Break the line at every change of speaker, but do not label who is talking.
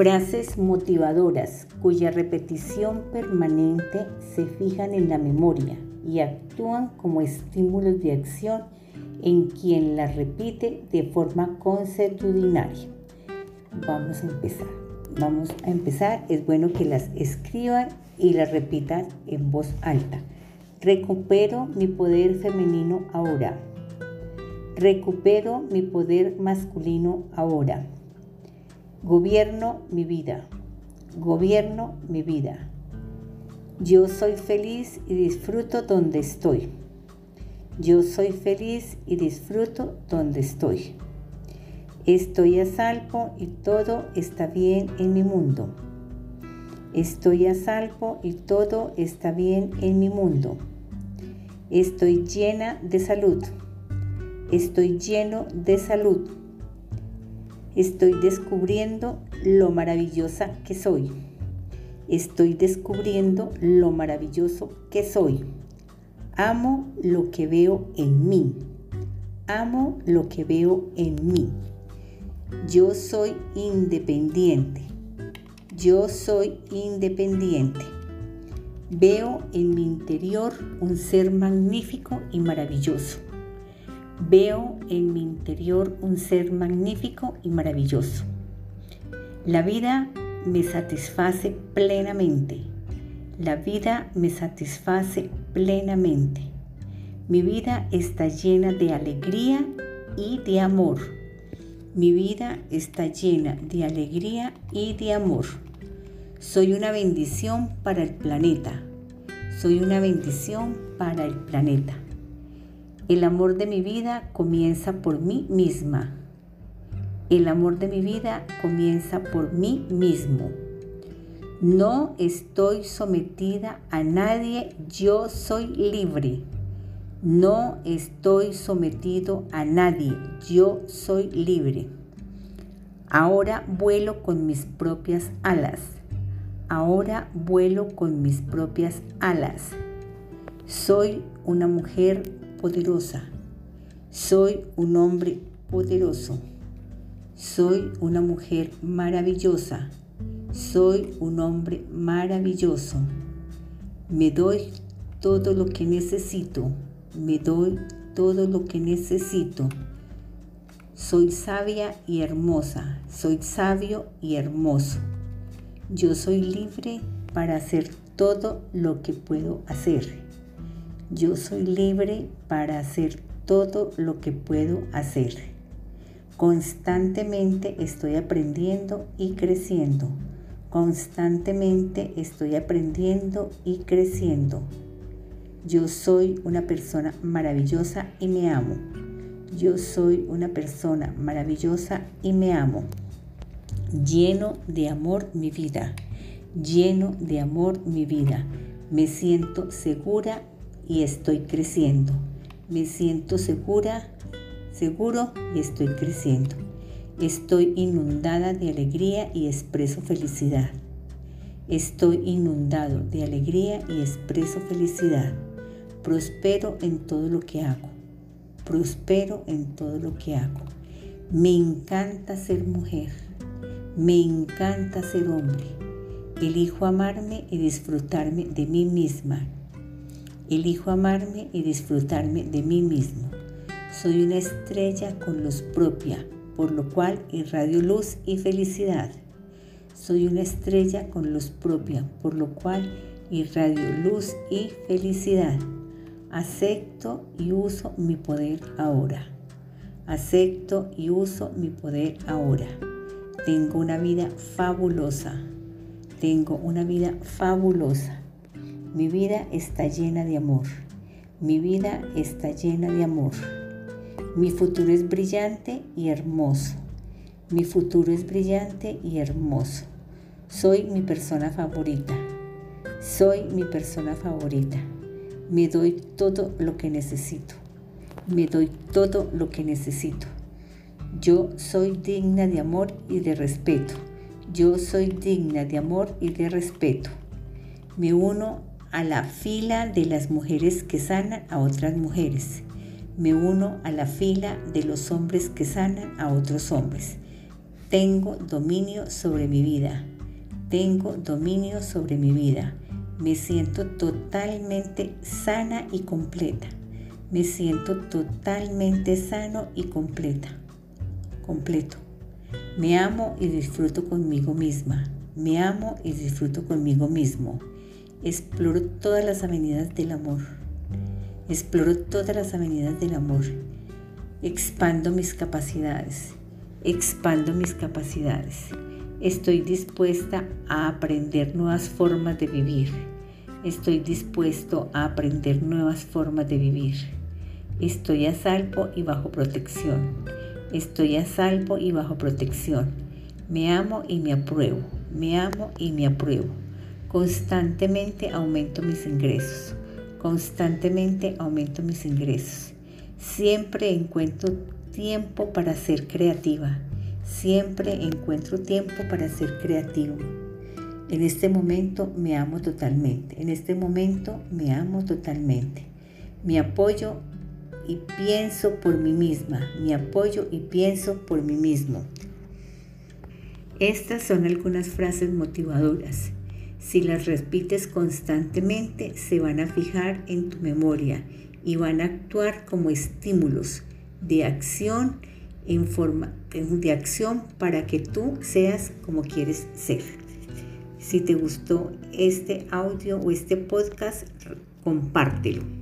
Frases motivadoras cuya repetición permanente se fijan en la memoria y actúan como estímulos de acción en quien las repite de forma consuetudinaria. Vamos a empezar. Vamos a empezar. Es bueno que las escriban y las repitan en voz alta. Recupero mi poder femenino ahora. Recupero mi poder masculino ahora. Gobierno mi vida. Gobierno mi vida. Yo soy feliz y disfruto donde estoy. Yo soy feliz y disfruto donde estoy. Estoy a salvo y todo está bien en mi mundo. Estoy a salvo y todo está bien en mi mundo. Estoy llena de salud. Estoy lleno de salud. Estoy descubriendo lo maravillosa que soy. Estoy descubriendo lo maravilloso que soy. Amo lo que veo en mí. Amo lo que veo en mí. Yo soy independiente. Yo soy independiente. Veo en mi interior un ser magnífico y maravilloso. Veo en mi interior un ser magnífico y maravilloso. La vida me satisface plenamente. La vida me satisface plenamente. Mi vida está llena de alegría y de amor. Mi vida está llena de alegría y de amor. Soy una bendición para el planeta. Soy una bendición para el planeta. El amor de mi vida comienza por mí misma. El amor de mi vida comienza por mí mismo. No estoy sometida a nadie, yo soy libre. No estoy sometido a nadie, yo soy libre. Ahora vuelo con mis propias alas. Ahora vuelo con mis propias alas. Soy una mujer poderosa. Soy un hombre poderoso. Soy una mujer maravillosa. Soy un hombre maravilloso. Me doy todo lo que necesito. Me doy todo lo que necesito. Soy sabia y hermosa. Soy sabio y hermoso. Yo soy libre para hacer todo lo que puedo hacer. Yo soy libre para hacer todo lo que puedo hacer. Constantemente estoy aprendiendo y creciendo. Constantemente estoy aprendiendo y creciendo. Yo soy una persona maravillosa y me amo. Yo soy una persona maravillosa y me amo. Lleno de amor mi vida. Lleno de amor mi vida. Me siento segura y estoy creciendo. Me siento segura, seguro y estoy creciendo. Estoy inundada de alegría y expreso felicidad. Estoy inundado de alegría y expreso felicidad. Prospero en todo lo que hago. Prospero en todo lo que hago. Me encanta ser mujer. Me encanta ser hombre. Elijo amarme y disfrutarme de mí misma Elijo amarme y disfrutarme de mí mismo. Soy una estrella con luz propia, por lo cual irradio luz y felicidad. Soy una estrella con luz propia, por lo cual irradio luz y felicidad. Acepto y uso mi poder ahora. Acepto y uso mi poder ahora. Tengo una vida fabulosa. Tengo una vida fabulosa. Mi vida está llena de amor. Mi vida está llena de amor. Mi futuro es brillante y hermoso. Mi futuro es brillante y hermoso. Soy mi persona favorita. Soy mi persona favorita. Me doy todo lo que necesito. Me doy todo lo que necesito. Yo soy digna de amor y de respeto. Yo soy digna de amor y de respeto. Me uno a la fila de las mujeres que sanan a otras mujeres. Me uno a la fila de los hombres que sanan a otros hombres. Tengo dominio sobre mi vida. Tengo dominio sobre mi vida. Me siento totalmente sana y completa. Me siento totalmente sano y completa. Completo. Me amo y disfruto conmigo misma. Me amo y disfruto conmigo mismo. Exploro todas las avenidas del amor. Exploro todas las avenidas del amor. Expando mis capacidades. Expando mis capacidades. Estoy dispuesta a aprender nuevas formas de vivir. Estoy dispuesto a aprender nuevas formas de vivir. Estoy a salvo y bajo protección. Estoy a salvo y bajo protección. Me amo y me apruebo. Me amo y me apruebo. Constantemente aumento mis ingresos. Constantemente aumento mis ingresos. Siempre encuentro tiempo para ser creativa. Siempre encuentro tiempo para ser creativo. En este momento me amo totalmente. En este momento me amo totalmente. Me apoyo y pienso por mí misma. Me apoyo y pienso por mí mismo. Estas son algunas frases motivadoras si las repites constantemente, se van a fijar en tu memoria y van a actuar como estímulos de acción en forma de acción para que tú seas como quieres ser. Si te gustó este audio o este podcast, compártelo.